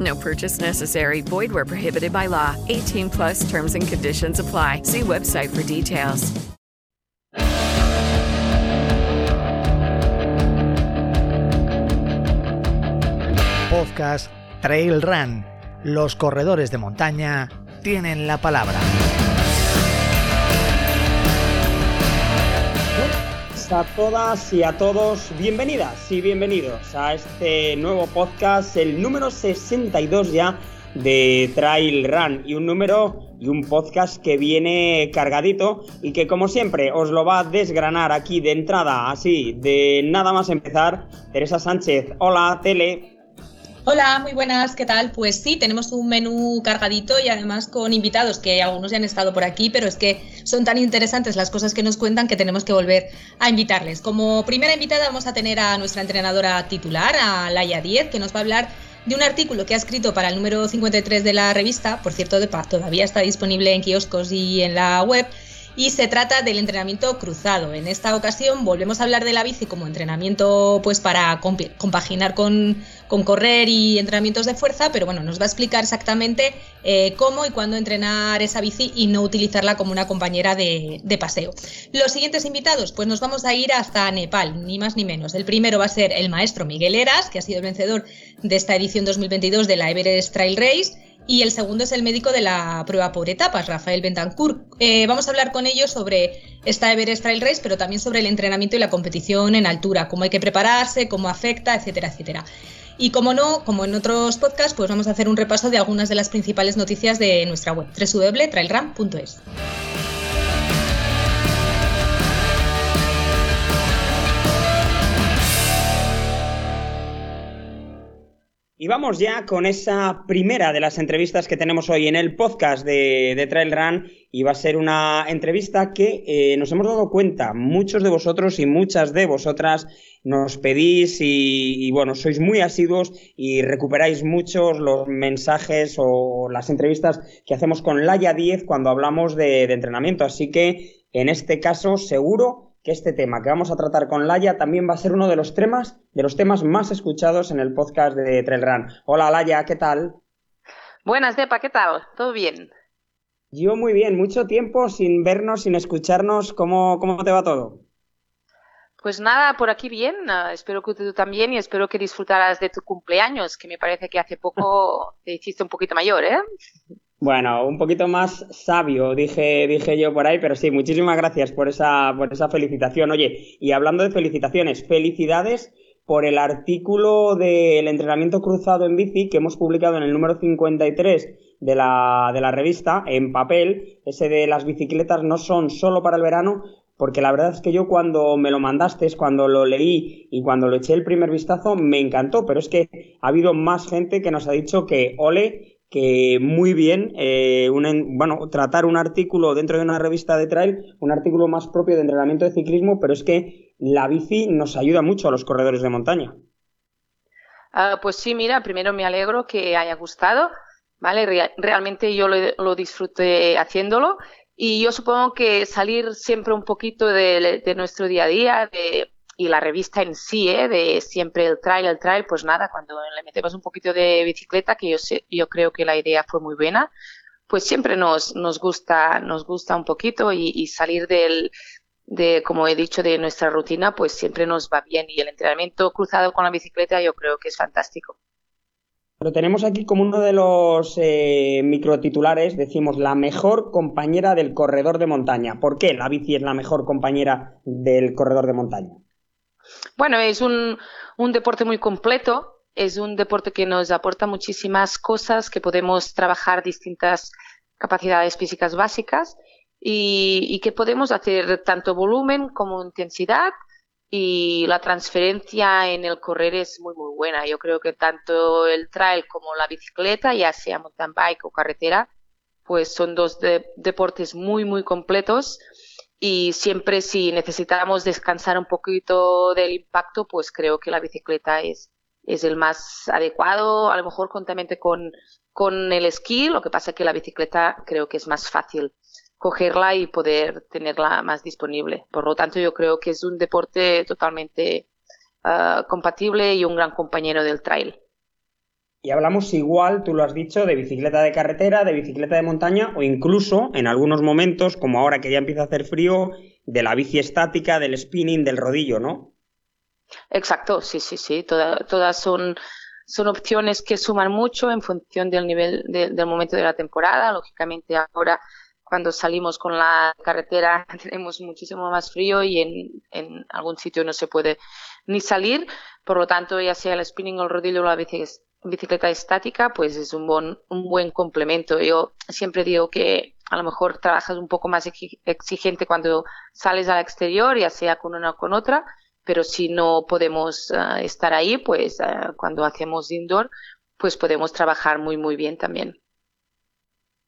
No purchase necessary. Void where prohibited by law. 18 plus terms and conditions apply. See website for details. Podcast Trail Run. Los corredores de montaña tienen la palabra. A todas y a todos, bienvenidas y bienvenidos a este nuevo podcast, el número 62 ya de Trail Run y un número y un podcast que viene cargadito y que como siempre os lo va a desgranar aquí de entrada, así, de nada más empezar, Teresa Sánchez. Hola, Tele. Hola, muy buenas, ¿qué tal? Pues sí, tenemos un menú cargadito y además con invitados que algunos ya han estado por aquí, pero es que son tan interesantes las cosas que nos cuentan que tenemos que volver a invitarles. Como primera invitada vamos a tener a nuestra entrenadora titular, a Laia Diez, que nos va a hablar de un artículo que ha escrito para el número 53 de la revista, por cierto, de paz, todavía está disponible en kioscos y en la web, y se trata del entrenamiento cruzado. En esta ocasión volvemos a hablar de la bici como entrenamiento pues para compaginar con, correr y entrenamientos de fuerza, pero bueno, nos va a explicar exactamente eh, cómo y cuándo entrenar esa bici y no utilizarla como una compañera de, de, paseo. Los siguientes invitados, pues nos vamos a ir hasta Nepal, ni más ni menos. El primero va a ser el maestro Miguel Eras, que ha sido el vencedor de esta edición 2022 de la Everest Trail Race y el segundo es el médico de la prueba por etapas, Rafael Bentancur. Eh, vamos a hablar con ellos sobre esta Everest Trail Race, pero también sobre el entrenamiento y la competición en altura, cómo hay que prepararse, cómo afecta, etcétera, etcétera. Y como no, como en otros podcasts, pues vamos a hacer un repaso de algunas de las principales noticias de nuestra web, www.trailram.es. Y vamos ya con esa primera de las entrevistas que tenemos hoy en el podcast de, Trail Run y va a ser una entrevista que eh, nos hemos dado cuenta, muchos de vosotros y muchas de vosotras nos pedís y, bueno, sois muy asiduos y recuperáis muchos los mensajes o las entrevistas que hacemos con Laia 10 cuando hablamos de entrenamiento. Así que en este caso seguro que este tema que vamos a tratar con Laia también va a ser uno de los temas, de los temas más escuchados en el podcast de Trail Run. Hola Laia, ¿qué tal? Buenas, Depa, ¿qué tal? ¿Todo bien? Yo muy bien, mucho tiempo sin vernos, sin escucharnos. ¿Cómo, cómo te va todo? Pues nada, por aquí bien. Espero que tú también y espero que disfrutaras de tu cumpleaños, que me parece que hace poco te hiciste un poquito mayor, ¿eh? Bueno, un poquito más sabio, dije, dije yo por ahí, pero sí, muchísimas gracias por esa, por esa felicitación. Oye, y hablando de felicitaciones, felicidades por el artículo del entrenamiento cruzado en bici que hemos publicado en el número 53 de la, de la revista, en papel. Ese de las bicicletas no son solo para el verano, porque la verdad es que yo cuando me lo mandaste, cuando lo leí y cuando lo eché el primer vistazo, me encantó, pero es que ha habido más gente que nos ha dicho que ole que muy bien, eh, bueno, tratar un artículo dentro de una revista de trail, un artículo más propio de entrenamiento de ciclismo, pero es que la bici nos ayuda mucho a los corredores de montaña. Ah, pues sí, mira, primero me alegro que haya gustado, ¿vale? realmente yo lo, lo, disfruté haciéndolo y yo supongo que salir siempre un poquito de, de nuestro día a día, de y la revista en sí, ¿eh? de siempre el trail, el trail, pues nada, cuando le metemos un poquito de bicicleta, que yo, sé, yo creo que la idea fue muy buena, pues siempre nos, nos gusta, nos gusta un poquito y, salir del, de, como he dicho, de nuestra rutina, pues siempre nos va bien y el entrenamiento cruzado con la bicicleta yo creo que es fantástico. Lo tenemos aquí como uno de los eh, microtitulares, decimos la mejor compañera del corredor de montaña. ¿Por qué la bici es la mejor compañera del corredor de montaña? Bueno, es un, un deporte muy completo, es un deporte que nos aporta muchísimas cosas, que podemos trabajar distintas capacidades físicas básicas y, y que podemos hacer tanto volumen como intensidad y la transferencia en el correr es muy muy buena. Yo creo que tanto el trail como la bicicleta, ya sea mountain bike o carretera, pues son dos deportes muy muy completos y siempre si necesitamos descansar un poquito del impacto, pues creo que la bicicleta es, es el más adecuado, a lo mejor juntamente con, con el esquí, lo que pasa es que la bicicleta creo que es más fácil cogerla y poder tenerla más disponible. Por lo tanto, yo creo que es un deporte totalmente uh, compatible y un gran compañero del trail. Y hablamos igual, tú lo has dicho, de bicicleta de carretera, de bicicleta de montaña o incluso en algunos momentos, como ahora que ya empieza a hacer frío, de la bici estática, del spinning, del rodillo, ¿no? Exacto, sí, sí, sí. todas son, son opciones que suman mucho en función del nivel del momento de la temporada. Lógicamente ahora cuando salimos con la carretera tenemos muchísimo más frío y en, en, algún sitio no se puede ni salir. Por lo tanto, ya sea el spinning o el rodillo o la bicicleta estática, pues es un buen, un buen complemento. Yo siempre digo que a lo mejor trabajas un poco más exigente cuando sales al exterior, ya sea con una o con otra, pero si no podemos uh, estar ahí, pues uh, cuando hacemos indoor, pues podemos trabajar muy, muy bien también.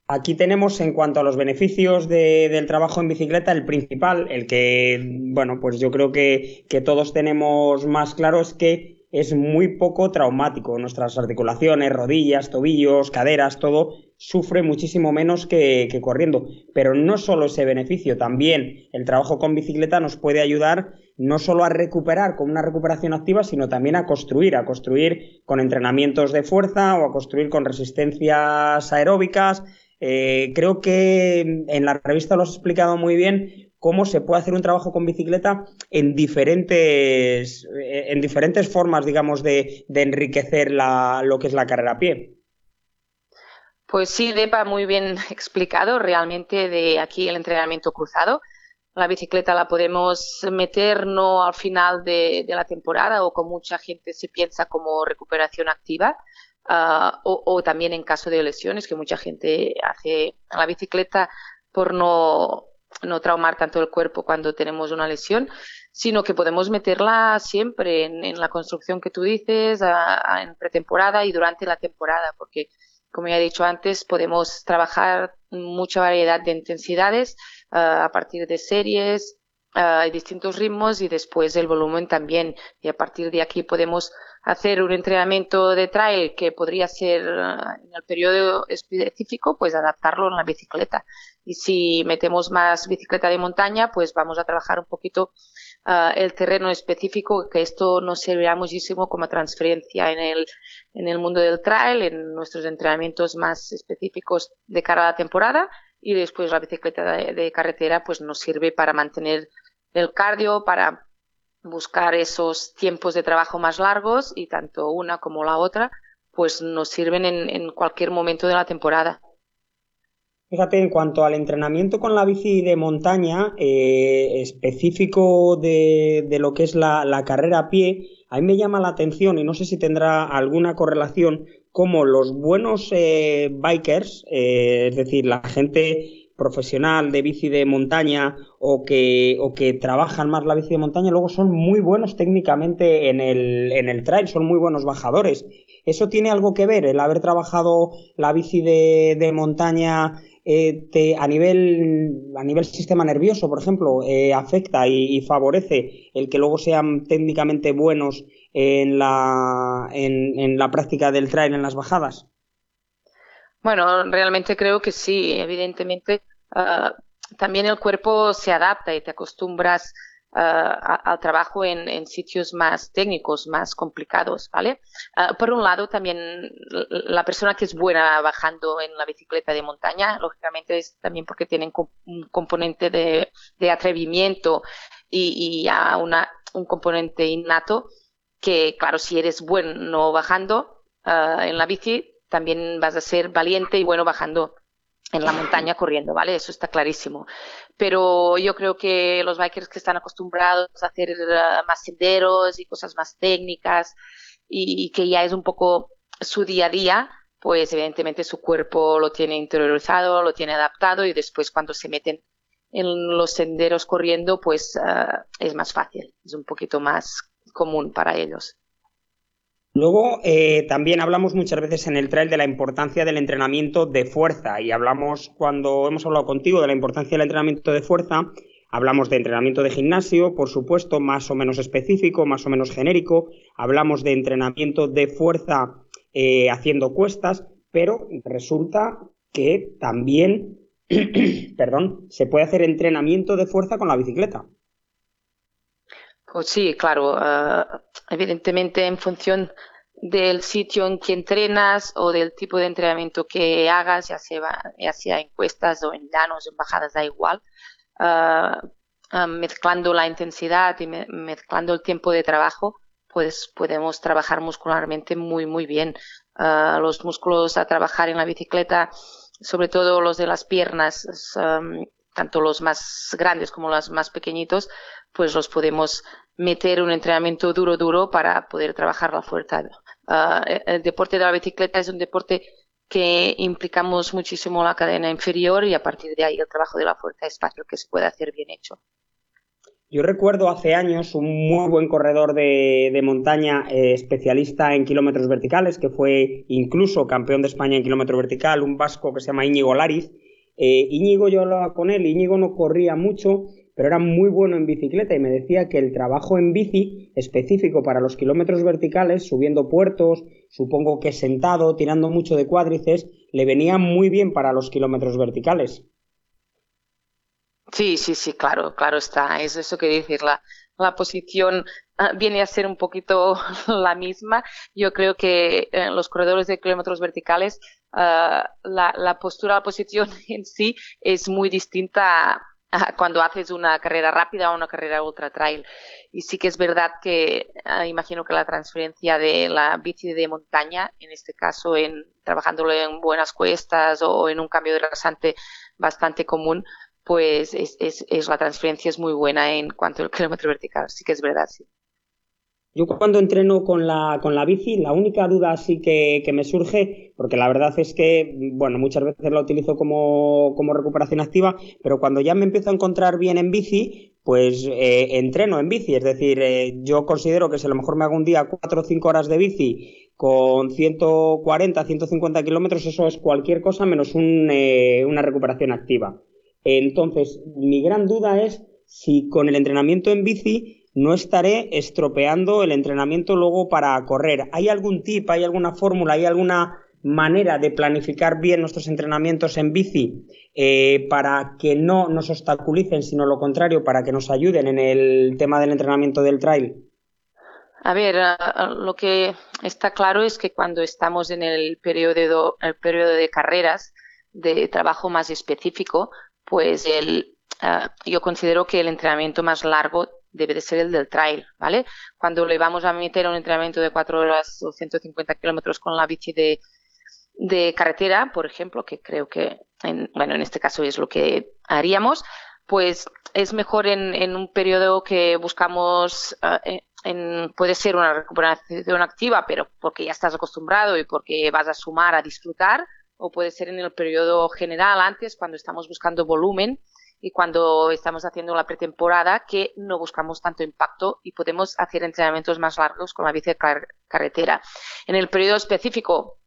Aquí tenemos en cuanto a los beneficios de, del trabajo en bicicleta, el principal, el que, bueno, pues yo creo que, que, todos tenemos más claro es que es muy poco traumático. Nuestras articulaciones, rodillas, tobillos, caderas, todo sufre muchísimo menos que, corriendo. Pero no solo ese beneficio, también el trabajo con bicicleta nos puede ayudar no solo a recuperar con una recuperación activa, sino también a construir, a construir con entrenamientos de fuerza o a construir con resistencias aeróbicas, eh, creo que en la revista lo has explicado muy bien cómo se puede hacer un trabajo con bicicleta en diferentes, eh, en diferentes formas, digamos, de, enriquecer la, lo que es la carrera a pie. Pues sí, Depa, muy bien explicado realmente de aquí el entrenamiento cruzado. La bicicleta la podemos meter no al final de, la temporada o como mucha gente se piensa como recuperación activa, uh, o, o, también en caso de lesiones, que mucha gente hace la bicicleta por no, no traumar tanto el cuerpo cuando tenemos una lesión, sino que podemos meterla siempre en, la construcción que tú dices, en pretemporada y durante la temporada, porque como ya he dicho antes, podemos trabajar mucha variedad de intensidades uh, a partir de series, uh, distintos ritmos y después el volumen también. Y a partir de aquí podemos hacer un entrenamiento de trail que podría ser uh, en el periodo específico, pues adaptarlo en la bicicleta. Y si metemos más bicicleta de montaña, pues vamos a trabajar un poquito uh, el terreno específico, que esto nos servirá muchísimo como transferencia en el, en el mundo del trail, en nuestros entrenamientos más específicos de cara a la temporada. Y después la bicicleta de carretera, pues nos sirve para mantener el cardio, para buscar esos tiempos de trabajo más largos y tanto una como la otra pues nos sirven en, en cualquier momento de la temporada. Fíjate, en cuanto al entrenamiento con la bici de montaña, eh, específico de, de, lo que es la, la, carrera a pie, a mí me llama la atención y no sé si tendrá alguna correlación como los buenos eh, bikers, eh, es decir, la gente profesional de bici de montaña o que, o que trabajan más la bici de montaña, luego son muy buenos técnicamente en el, en el trail, son muy buenos bajadores. ¿Eso tiene algo que ver, el haber trabajado la bici de, de montaña eh, a, nivel, a nivel sistema nervioso, por ejemplo, eh, afecta y, favorece el que luego sean técnicamente buenos en la, en la práctica del trail en las bajadas? Bueno, realmente creo que sí, evidentemente. Uh, también el cuerpo se adapta y te acostumbras uh, al trabajo en, sitios más técnicos, más complicados, ¿vale? Uh, por un lado, también la persona que es buena bajando en la bicicleta de montaña, lógicamente es también porque tienen un componente de, atrevimiento y, ya una, un componente innato que, claro, si eres bueno bajando, ah, en la bici, también vas a ser valiente y bueno bajando en la montaña corriendo, ¿vale? Eso está clarísimo. Pero yo creo que los bikers que están acostumbrados a hacer ah, más senderos y cosas más técnicas y, que ya es un poco su día a día, pues evidentemente su cuerpo lo tiene interiorizado, lo tiene adaptado y después cuando se meten en los senderos corriendo, pues ah, es más fácil, es un poquito más común para ellos. Luego, eh, también hablamos muchas veces en el trail de la importancia del entrenamiento de fuerza y hablamos cuando hemos hablado contigo de la importancia del entrenamiento de fuerza, hablamos de entrenamiento de gimnasio, por supuesto, más o menos específico, más o menos genérico, hablamos de entrenamiento de fuerza eh, haciendo cuestas, pero resulta que también, perdón, se puede hacer entrenamiento de fuerza con la bicicleta. Pues sí, claro. Eh, evidentemente, en función del sitio en que entrenas o del tipo de entrenamiento que hagas, ya sea, ya sea en cuestas o en llanos, en bajadas, da igual. Eh, eh, mezclando la intensidad y mezclando el tiempo de trabajo, pues podemos trabajar muscularmente muy, muy bien. los músculos a trabajar en la bicicleta, sobre todo los de las piernas, tanto los más grandes como los más pequeñitos, pues los podemos meter un entrenamiento duro, duro para poder trabajar la fuerza. Ah, el deporte de la bicicleta es un deporte que implicamos muchísimo la cadena inferior y a partir de ahí el trabajo de la fuerza es fácil que se pueda hacer bien hecho. Yo recuerdo hace años un muy buen corredor de, montaña eh, especialista en kilómetros verticales, que fue incluso campeón de España en kilómetro vertical, un vasco que se llama Íñigo Lariz. Eh, Íñigo, yo hablaba con él, Íñigo no corría mucho, pero era muy bueno en bicicleta y me decía que el trabajo en bici específico para los kilómetros verticales, subiendo puertos, supongo que sentado, tirando mucho de cuádrices, le venía muy bien para los kilómetros verticales. Sí, sí, sí, claro, claro está. Es eso que decir, la, posición ah, viene a ser un poquito la misma. Yo creo que eh, los corredores de kilómetros verticales, ah, la, la, postura, la posición en sí es muy distinta cuando haces una carrera rápida o una carrera ultra trail. Y sí que es verdad que ah, imagino que la transferencia de la bici de montaña, en este caso en trabajándolo en buenas cuestas o en un cambio de rasante bastante común, pues es, es, es la transferencia es muy buena en cuanto al kilómetro vertical. Sí que es verdad, sí. Yo cuando entreno con la, con la bici, la única duda así que, me surge, porque la verdad es que, bueno, muchas veces la utilizo como, recuperación activa, pero cuando ya me empiezo a encontrar bien en bici, pues eh, entreno en bici. Es decir, eh, yo considero que si a lo mejor me hago un día 4 o 5 horas de bici con 140, 150 kilómetros, eso es cualquier cosa menos eh, una recuperación activa. Entonces, mi gran duda es si con el entrenamiento en bici no estaré estropeando el entrenamiento luego para correr. ¿Hay algún tip, hay alguna fórmula, hay alguna manera de planificar bien nuestros entrenamientos en bici eh, para que no nos obstaculicen, sino lo contrario, para que nos ayuden en el tema del entrenamiento del trail? A ver, lo que está claro es que cuando estamos en el periodo, el periodo de carreras, de trabajo más específico, pues el, ah, yo considero que el entrenamiento más largo debe de ser el del trail, ¿vale? Cuando le vamos a meter un entrenamiento de 4 horas o 150 kilómetros con la bici de, carretera, por ejemplo, que creo que, en, bueno, en este caso es lo que haríamos, pues es mejor en, un periodo que buscamos, uh, en, puede ser una recuperación activa, pero porque ya estás acostumbrado y porque vas a sumar a disfrutar, o puede ser en el periodo general antes, cuando estamos buscando volumen y cuando estamos haciendo la pretemporada que no buscamos tanto impacto y podemos hacer entrenamientos más largos con la bici de carretera. En el periodo específico,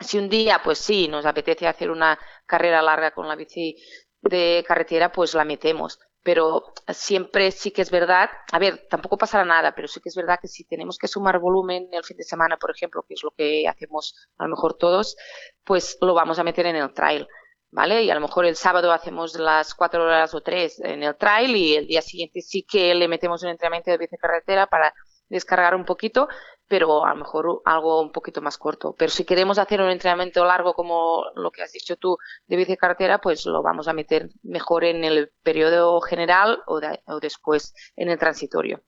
si un día, pues sí, nos apetece hacer una carrera larga con la bici de carretera, pues la metemos. Pero siempre sí que es verdad, a ver, tampoco pasará nada, pero sí que es verdad que si tenemos que sumar volumen el fin de semana, por ejemplo, que es lo que hacemos a lo mejor todos, pues lo vamos a meter en el trail. ¿Vale? Y a lo mejor el sábado hacemos las cuatro horas o tres en el trail y el día siguiente sí que le metemos un entrenamiento de bicicarretera para descargar un poquito, pero a lo mejor algo un poquito más corto. Pero si queremos hacer un entrenamiento largo como lo que has dicho tú de bicicarretera, pues lo vamos a meter mejor en el periodo general o, o después en el transitorio.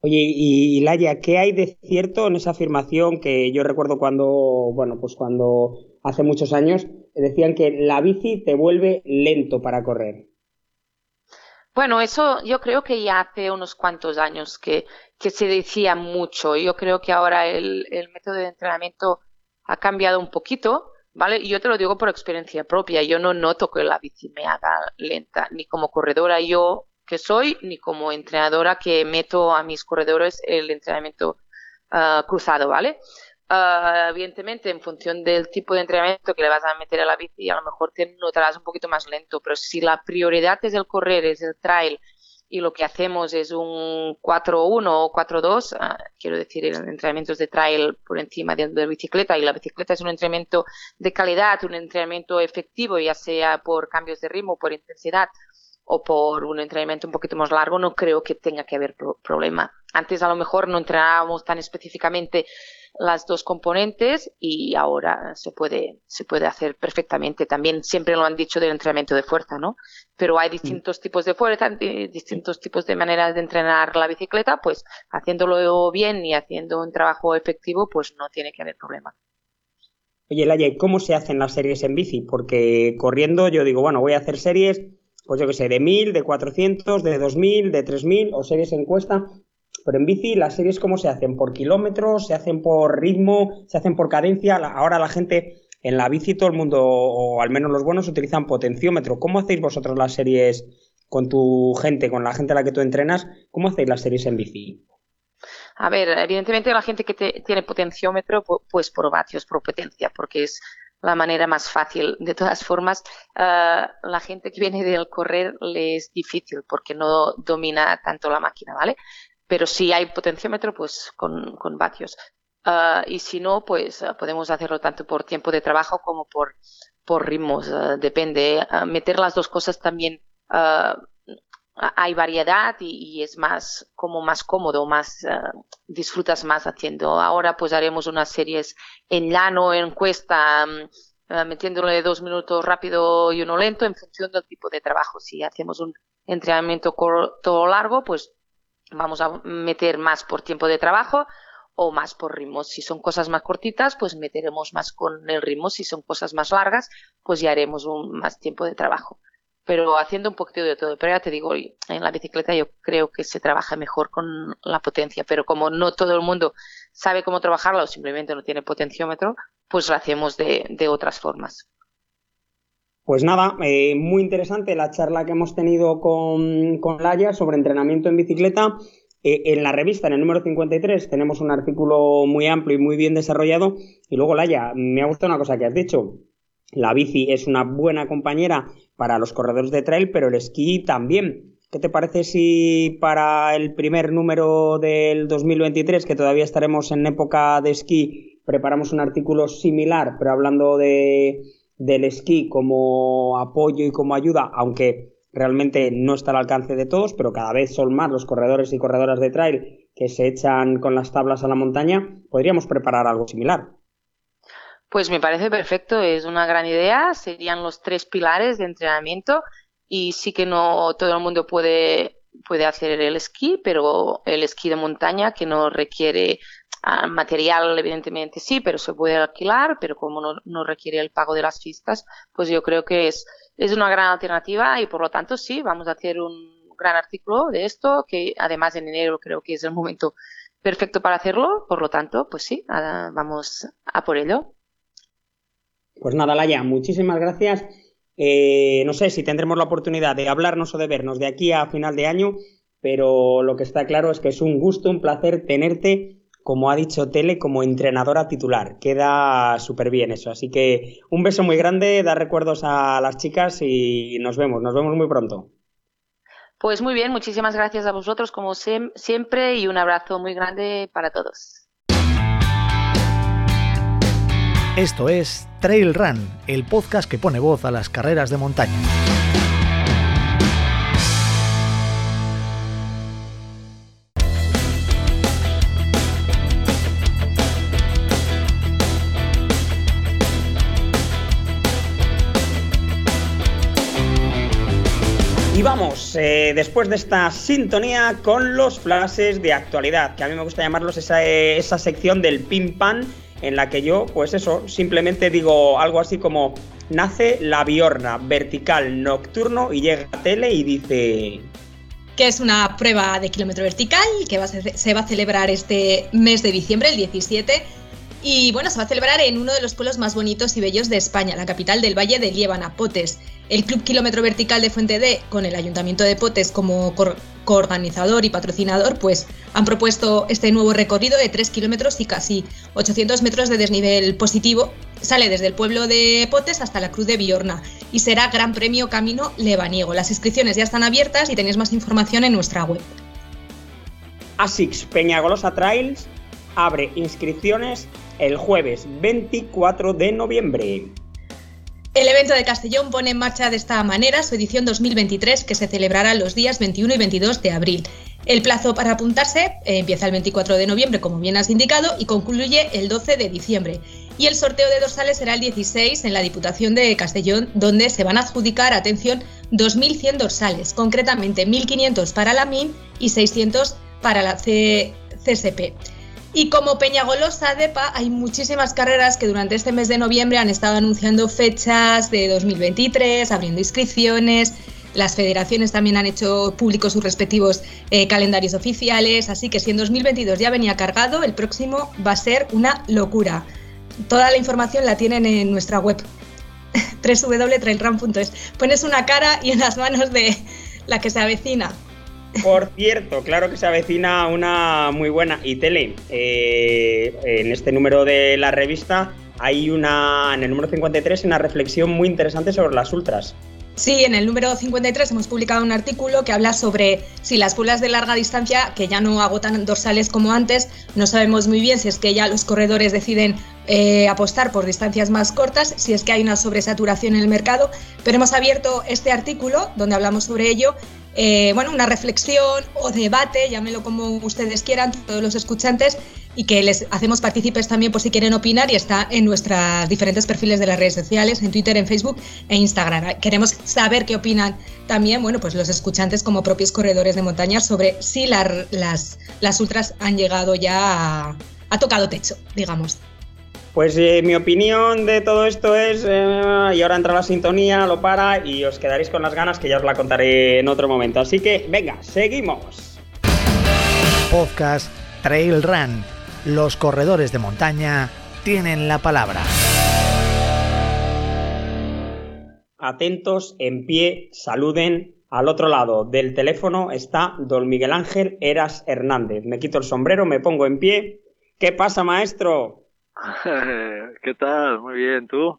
Oye, y Laia, ¿qué hay de cierto en esa afirmación que yo recuerdo cuando, bueno, pues cuando hace muchos años decían que la bici te vuelve lento para correr? Bueno, eso yo creo que ya hace unos cuantos años que, que se decía mucho. Yo creo que ahora el, el método de entrenamiento ha cambiado un poquito, ¿vale? Y yo te lo digo por experiencia propia. Yo no noto que la bici me haga lenta, ni como corredora yo que soy, ni como entrenadora que meto a mis corredores el entrenamiento ah, cruzado, ¿vale? Ah, evidentemente, en función del tipo de entrenamiento que le vas a meter a la bici, a lo mejor te notarás un poquito más lento, pero si la prioridad es el correr, es el trail, y lo que hacemos es un 4-1 o 4-2, ah, quiero decir, el entrenamiento de trail por encima de, de, bicicleta, y la bicicleta es un entrenamiento de calidad, un entrenamiento efectivo, ya sea por cambios de ritmo, por intensidad o por un entrenamiento un poquito más largo, no creo que tenga que haber problema. Antes a lo mejor no entrenábamos tan específicamente las dos componentes y ahora se puede, se puede hacer perfectamente. También siempre lo han dicho del entrenamiento de fuerza, ¿no? Pero hay distintos tipos de fuerza, distintos tipos de maneras de entrenar la bicicleta, pues haciéndolo bien y haciendo un trabajo efectivo, pues no tiene que haber problema. Oye, Laia, ¿y cómo se hacen las series en bici? Porque corriendo yo digo, bueno, voy a hacer series, pues yo qué sé, de 1000, de 400, de 2000, de 3000 o series en cuesta. Pero en bici, ¿las series cómo se hacen? ¿Por kilómetros? ¿Se hacen por ritmo? ¿Se hacen por cadencia? Ahora la gente en la bici, todo el mundo, o al menos los buenos, utilizan potenciómetro. ¿Cómo hacéis vosotros las series con tu gente, con la gente a la que tú entrenas? ¿Cómo hacéis las series en bici? A ver, evidentemente la gente que tiene potenciómetro, pues por vatios, por potencia, porque es la manera más fácil. De todas formas, uh, la gente que viene del correr le es difícil porque no domina tanto la máquina, ¿vale? Pero si hay potenciómetro, pues con, con vatios. Uh, y si no, pues uh, podemos hacerlo tanto por tiempo de trabajo como por, por ritmos. depende. meter las dos cosas también hay variedad y, y, es más como más cómodo, más disfrutas más haciendo. Ahora pues haremos unas series en llano, en cuesta, um, metiéndole dos minutos rápido y uno lento en función del tipo de trabajo. Si hacemos un entrenamiento corto o largo, pues vamos a meter más por tiempo de trabajo o más por ritmos. Si son cosas más cortitas, pues meteremos más con el ritmo. Si son cosas más largas, pues ya haremos un más tiempo de trabajo pero haciendo un poquito de todo. Pero ya te digo, en la bicicleta yo creo que se trabaja mejor con la potencia, pero como no todo el mundo sabe cómo trabajarla o simplemente no tiene potenciómetro, pues lo hacemos de, de otras formas. Pues nada, eh, muy interesante la charla que hemos tenido con, con Laia sobre entrenamiento en bicicleta. Eh, en la revista, en el número 53, tenemos un artículo muy amplio y muy bien desarrollado. Y luego, Laia, me ha gustado una cosa que has dicho. La bici es una buena compañera para los corredores de trail, pero el esquí también. ¿Qué te parece si para el primer número del 2023, que todavía estaremos en época de esquí, preparamos un artículo similar, pero hablando de, del esquí como apoyo y como ayuda, aunque realmente no está al alcance de todos, pero cada vez son más los corredores y corredoras de trail que se echan con las tablas a la montaña, podríamos preparar algo similar. Pues me parece perfecto, es una gran idea, serían los tres pilares de entrenamiento y sí que no todo el mundo puede, puede hacer el esquí, pero el esquí de montaña que no requiere ah, material, evidentemente sí, pero se puede alquilar, pero como no, no, requiere el pago de las pistas, pues yo creo que es, es una gran alternativa y por lo tanto sí, vamos a hacer un gran artículo de esto, que además en enero creo que es el momento perfecto para hacerlo, por lo tanto, pues sí, vamos a por ello. Pues nada, Laia, muchísimas gracias. Eh, no sé si tendremos la oportunidad de hablarnos o de vernos de aquí a final de año, pero lo que está claro es que es un gusto, un placer tenerte, como ha dicho Tele, como entrenadora titular. Queda súper bien eso. Así que un beso muy grande, dar recuerdos a las chicas y nos vemos, nos vemos muy pronto. Pues muy bien, muchísimas gracias a vosotros como siempre y un abrazo muy grande para todos. Esto es Trail Run, el podcast que pone voz a las carreras de montaña. Y vamos eh, después de esta sintonía con los flashes de actualidad, que a mí me gusta llamarlos esa, eh, esa sección del pim pam, en la que yo, pues eso, simplemente digo algo así como nace la biorna vertical nocturno y llega a tele y dice que es una prueba de kilómetro vertical que se va a celebrar este mes de diciembre, el 17. Y bueno, se va a celebrar en uno de los pueblos más bonitos y bellos de España, la capital del Valle de Liébana, Potes. El Club Kilómetro Vertical de Fuente D, con el Ayuntamiento de Potes como coorganizador y patrocinador, pues han propuesto este nuevo recorrido de 3 kilómetros y casi 800 metros de desnivel positivo. Sale desde el pueblo de Potes hasta la Cruz de Biorna y será Gran Premio Camino Lebaniego. Las inscripciones ya están abiertas y tenéis más información en nuestra web. ASICS Peñagolosa Trails abre inscripciones el jueves 24 de noviembre. El evento de Castellón pone en marcha de esta manera su edición 2023 que se celebrará los días 21 y 22 de abril. El plazo para apuntarse eh, empieza el 24 de noviembre, como bien has indicado, y concluye el 12 de diciembre. Y el sorteo de dorsales será el 16 en la Diputación de Castellón, donde se van a adjudicar, atención, 2.100 dorsales, concretamente 1.500 para la MIN y 600 para la C- CSP. Y como Peñagolosa DEPA, hay muchísimas carreras que durante este mes de noviembre han estado anunciando fechas de 2023, abriendo inscripciones. Las federaciones también han hecho públicos sus respectivos eh, calendarios oficiales, así que si en 2022 ya venía cargado, el próximo va a ser una locura. Toda la información la tienen en nuestra web, www.trailrun.es. Pones una cara y en las manos de la que se avecina. Por cierto, claro que se avecina una muy buena. Y Tele, eh, en este número de la revista hay una, en el número 53, una reflexión muy interesante sobre las ultras. Sí, en el número 53 hemos publicado un artículo que habla sobre si las pruebas de larga distancia, que ya no agotan dorsales como antes, no sabemos muy bien si es que ya los corredores deciden eh, apostar por distancias más cortas, si es que hay una sobresaturación en el mercado, pero hemos abierto este artículo donde hablamos sobre ello. Eh, bueno, una reflexión o debate, llámenlo como ustedes quieran, todos los escuchantes, y que les hacemos partícipes también por si quieren opinar y está en nuestros diferentes perfiles de las redes sociales, en Twitter, en Facebook e Instagram. Queremos saber qué opinan también, bueno, pues los escuchantes como propios corredores de montaña sobre si la- las, las ultras han llegado ya a, ha tocado techo, digamos. Pues eh, mi opinión de todo esto es, eh, y ahora entra la sintonía, lo para y os quedaréis con las ganas que ya os la contaré en otro momento. Así que, venga, seguimos. Podcast Trail Run. Los corredores de montaña tienen la palabra. Atentos, en pie, saluden. Al otro lado del teléfono está don Miguel Ángel Eras Hernández. Me quito el sombrero, me pongo en pie. ¿Qué pasa, maestro? ¿Qué tal? Muy bien, ¿tú?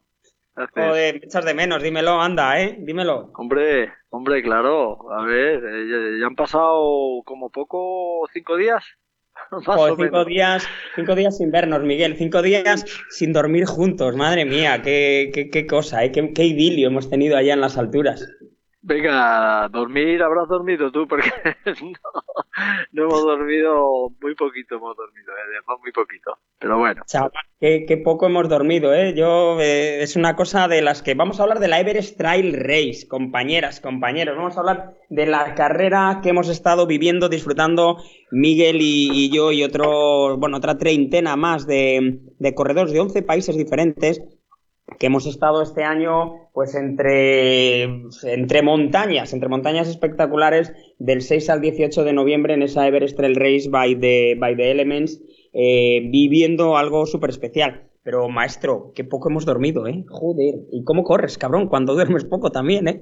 Joder, me echas de menos, dímelo, anda, ¿eh? Dímelo. Hombre, hombre, claro. A ver, eh, ya, ya han pasado como poco cinco días. Más Joder, o cinco menos. días, cinco días sin vernos, Miguel. Cinco días sin dormir juntos. Madre mía, qué, qué, qué cosa, ¿eh? Qué, qué idilio hemos tenido allá en las alturas. Venga, dormir, habrás dormido tú, porque no, hemos dormido, muy poquito hemos dormido, eh, muy poquito. Pero bueno, Chaval, qué, poco hemos dormido, ¿eh? Yo, eh, es una cosa de las que vamos a hablar de la Everest Trail Race, compañeras, compañeros. Vamos a hablar de la carrera que hemos estado viviendo, disfrutando Miguel y, yo y otro, bueno, otra treintena más de, de corredores de 11 países diferentes que hemos estado este año pues entre, entre montañas, entre montañas espectaculares del 6 al 18 de noviembre en esa Everest Trail Race by the, by the Elements, eh, viviendo algo súper especial. Pero maestro, qué poco hemos dormido, ¿eh? Joder, ¿y cómo corres, cabrón? Cuando duermes poco también, ¿eh?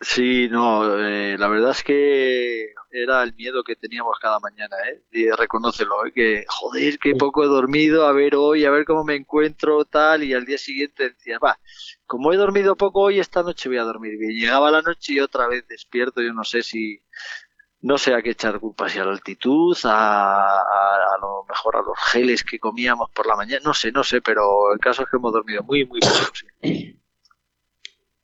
Sí, no, eh, la verdad es que era el miedo que teníamos cada mañana, ¿eh? Y reconócelo, ¿eh? Que, joder, qué poco he dormido, a ver hoy, a ver cómo me encuentro, tal, y al día siguiente decía, va, como he dormido poco hoy, esta noche voy a dormir bien. Llegaba la noche y otra vez despierto, yo no sé si, no sé a qué echar culpa, si a la altitud, a, a, a lo mejor a los geles que comíamos por la mañana, no sé, no sé, pero el caso es que hemos dormido muy, muy poco, sí.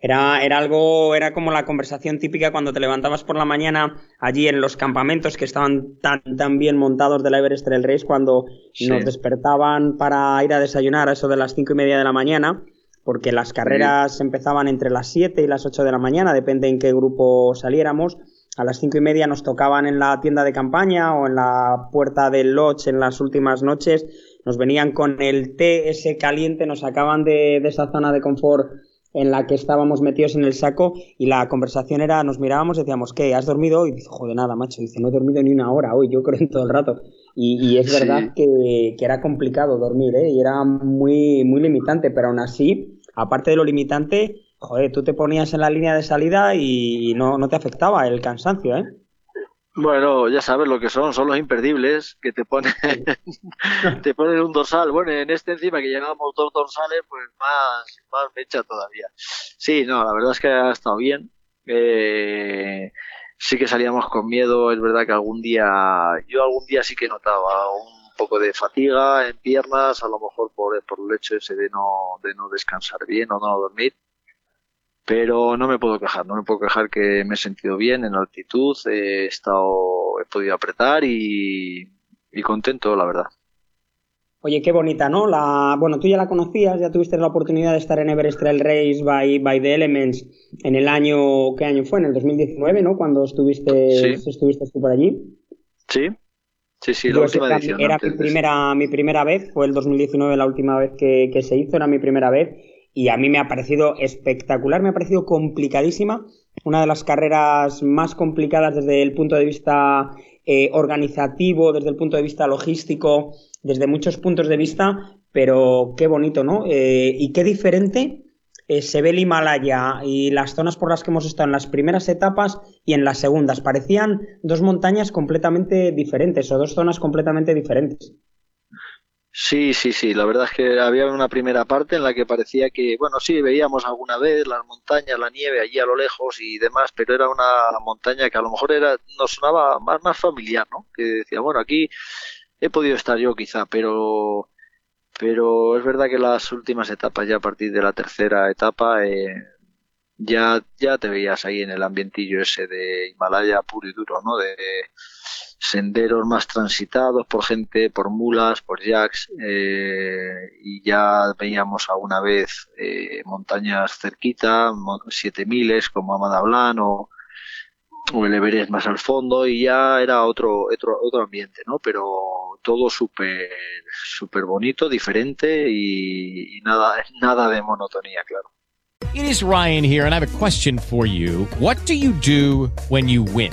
Era, era algo, era como la conversación típica cuando te levantabas por la mañana allí en los campamentos que estaban tan, tan bien montados de la Everest Trail Race cuando Sí. nos despertaban para ir a desayunar a eso de las cinco y media de la mañana, porque las carreras empezaban entre las 7 y las 8 de la mañana, depende en qué grupo saliéramos. a las cinco y media nos tocaban en la tienda de campaña o en la puerta del lodge en las últimas noches, nos venían con el té ese caliente, nos sacaban de, de esa zona de confort en la que estábamos metidos en el saco y la conversación era, nos mirábamos y decíamos, ¿qué? ¿Has dormido hoy? Y dice, joder, nada, macho. Dice, no he dormido ni una hora hoy, yo creo en todo el rato. Y, y es Sí. verdad que, que era complicado dormir, ¿eh? Y era muy, muy limitante, pero aún así, aparte de lo limitante, joder, tú te ponías en la línea de salida y no, no te afectaba el cansancio, ¿eh? Bueno, ya sabes lo que son, son los imperdibles que te ponen, te ponen un dorsal. Bueno, en este encima que llegábamos dos dorsales, pues más, más mecha todavía. Sí, no, la verdad es que ha estado bien. Eh, sí que salíamos con miedo, es verdad que algún día, yo algún día sí que notaba un poco de fatiga en piernas, a lo mejor por, por el hecho ese de no, de no descansar bien o no dormir. Pero no me puedo quejar, no me puedo quejar que me he sentido bien en altitud, he estado, he podido apretar y, y contento, la verdad. Oye, qué bonita, ¿no? La, bueno, tú ya la conocías, ya tuviste la oportunidad de estar en Everest Trail Race by, by The Elements en el año, ¿qué año fue? En el 2019, ¿no? Cuando estuviste, Sí. estuviste tú por allí. Sí, sí, sí, la Yo última era, edición. era mi primera, mi primera vez, fue el 2019 la última vez que, que se hizo, era mi primera vez y a mí me ha parecido espectacular, me ha parecido complicadísima, una de las carreras más complicadas desde el punto de vista eh, organizativo, desde el punto de vista logístico, desde muchos puntos de vista, pero qué bonito, ¿no? Eh, y qué diferente eh, se ve el Himalaya y las zonas por las que hemos estado en las primeras etapas y en las segundas. Parecían dos montañas completamente diferentes o dos zonas completamente diferentes. Sí, sí, sí, la verdad es que había una primera parte en la que parecía que, bueno, sí, veíamos alguna vez las montañas, la nieve allí a lo lejos y demás, pero era una montaña que a lo mejor era, nos sonaba más, más familiar, ¿no? Que decía, bueno, aquí he podido estar yo quizá, pero, pero es verdad que las últimas etapas, ya a partir de la tercera etapa, eh, ya, ya te veías ahí en el ambientillo ese de Himalaya puro y duro, ¿no? De senderos más transitados por gente, por mulas, por jacks, eh, y ya veíamos alguna vez eh, montañas cerquita, mo- siete miles como Amadablan o, o el Everest más al fondo, y ya era otro, otro, otro ambiente, ¿no? Pero todo súper, bonito, diferente y, y nada, nada de monotonía, claro. It is Ryan here, and I have a question for you. What do you do when you win?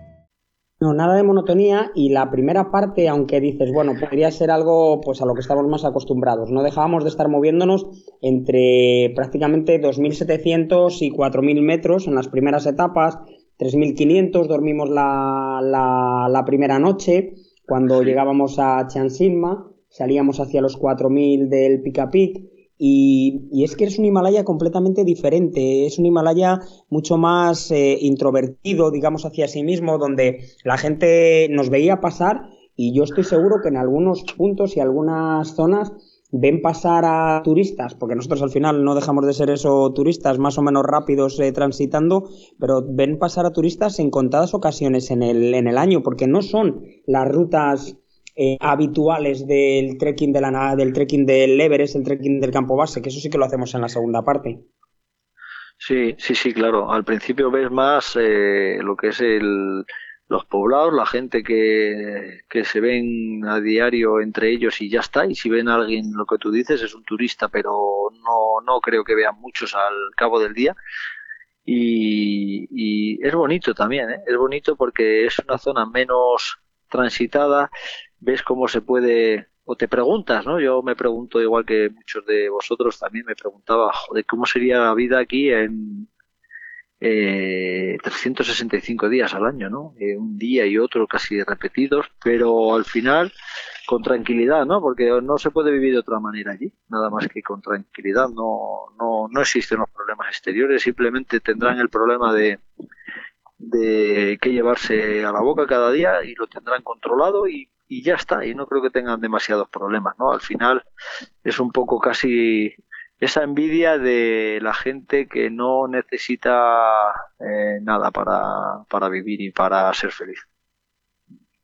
No, nada de monotonía y la primera parte, aunque dices, bueno, podría ser algo pues a lo que estamos más acostumbrados. No dejábamos de estar moviéndonos entre prácticamente 2.700 y 4.000 metros en las primeras etapas, 3.500 dormimos la, la, la primera noche, cuando llegábamos a Chiang salíamos hacia los 4.000 del Pica Pic y, es que es un Himalaya completamente diferente, es un Himalaya mucho más eh, introvertido, digamos, hacia sí mismo, donde la gente nos veía pasar y yo estoy seguro que en algunos puntos y algunas zonas ven pasar a turistas, porque nosotros al final no dejamos de ser eso, turistas más o menos rápidos eh, transitando, pero ven pasar a turistas en contadas ocasiones en el, en el año, porque no son las rutas eh, habituales del trekking de la, del trekking del Everest, el trekking del campo base, que eso sí que lo hacemos en la segunda parte. Sí, sí, sí, claro. Al principio ves más eh, lo que es el, los poblados, la gente que, que se ven a diario entre ellos y ya está. Y si ven a alguien, lo que tú dices, es un turista, pero no, no creo que vean muchos al cabo del día. Y, y es bonito también, ¿eh? es bonito porque es una zona menos transitada, ves cómo se puede o te preguntas, ¿no? Yo me pregunto, igual que muchos de vosotros también me preguntaba, joder, ¿cómo sería la vida aquí en eh, 365 días al año, ¿no? Eh, un día y otro casi repetidos, pero al final con tranquilidad, ¿no? Porque no se puede vivir de otra manera allí, nada más que con tranquilidad, no, no, no existen los problemas exteriores, simplemente tendrán el problema de, de que llevarse a la boca cada día y lo tendrán controlado y, y ya está, y no creo que tengan demasiados problemas, ¿no? Al final es un poco casi esa envidia de la gente que no necesita eh, nada para, para vivir y para ser feliz.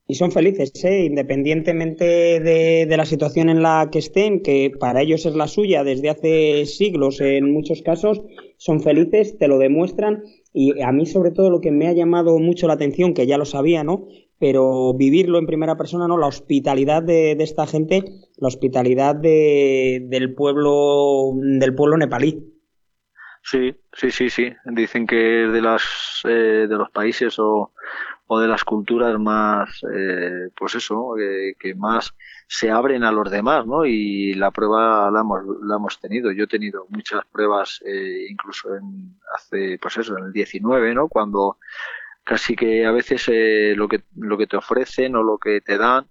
Y son felices, ¿eh? independientemente de, de, la situación en la que estén, que para ellos es la suya desde hace siglos en muchos casos, son felices, te lo demuestran. Y a mí sobre todo lo que me ha llamado mucho la atención, que ya lo sabía, ¿no? Pero vivirlo en primera persona, ¿no? La hospitalidad de, esta gente, la hospitalidad de, del pueblo, del pueblo nepalí. Sí, sí, sí, sí. Dicen que es de las eh, de los países o, o, de las culturas más, eh, pues eso, eh, que más se abren a los demás, ¿no? Y la prueba la hemos, la hemos tenido. Yo he tenido muchas pruebas, eh, incluso en hace, pues eso, en el 19, ¿no? Cuando casi que a veces eh, lo que lo que te ofrecen o lo que te dan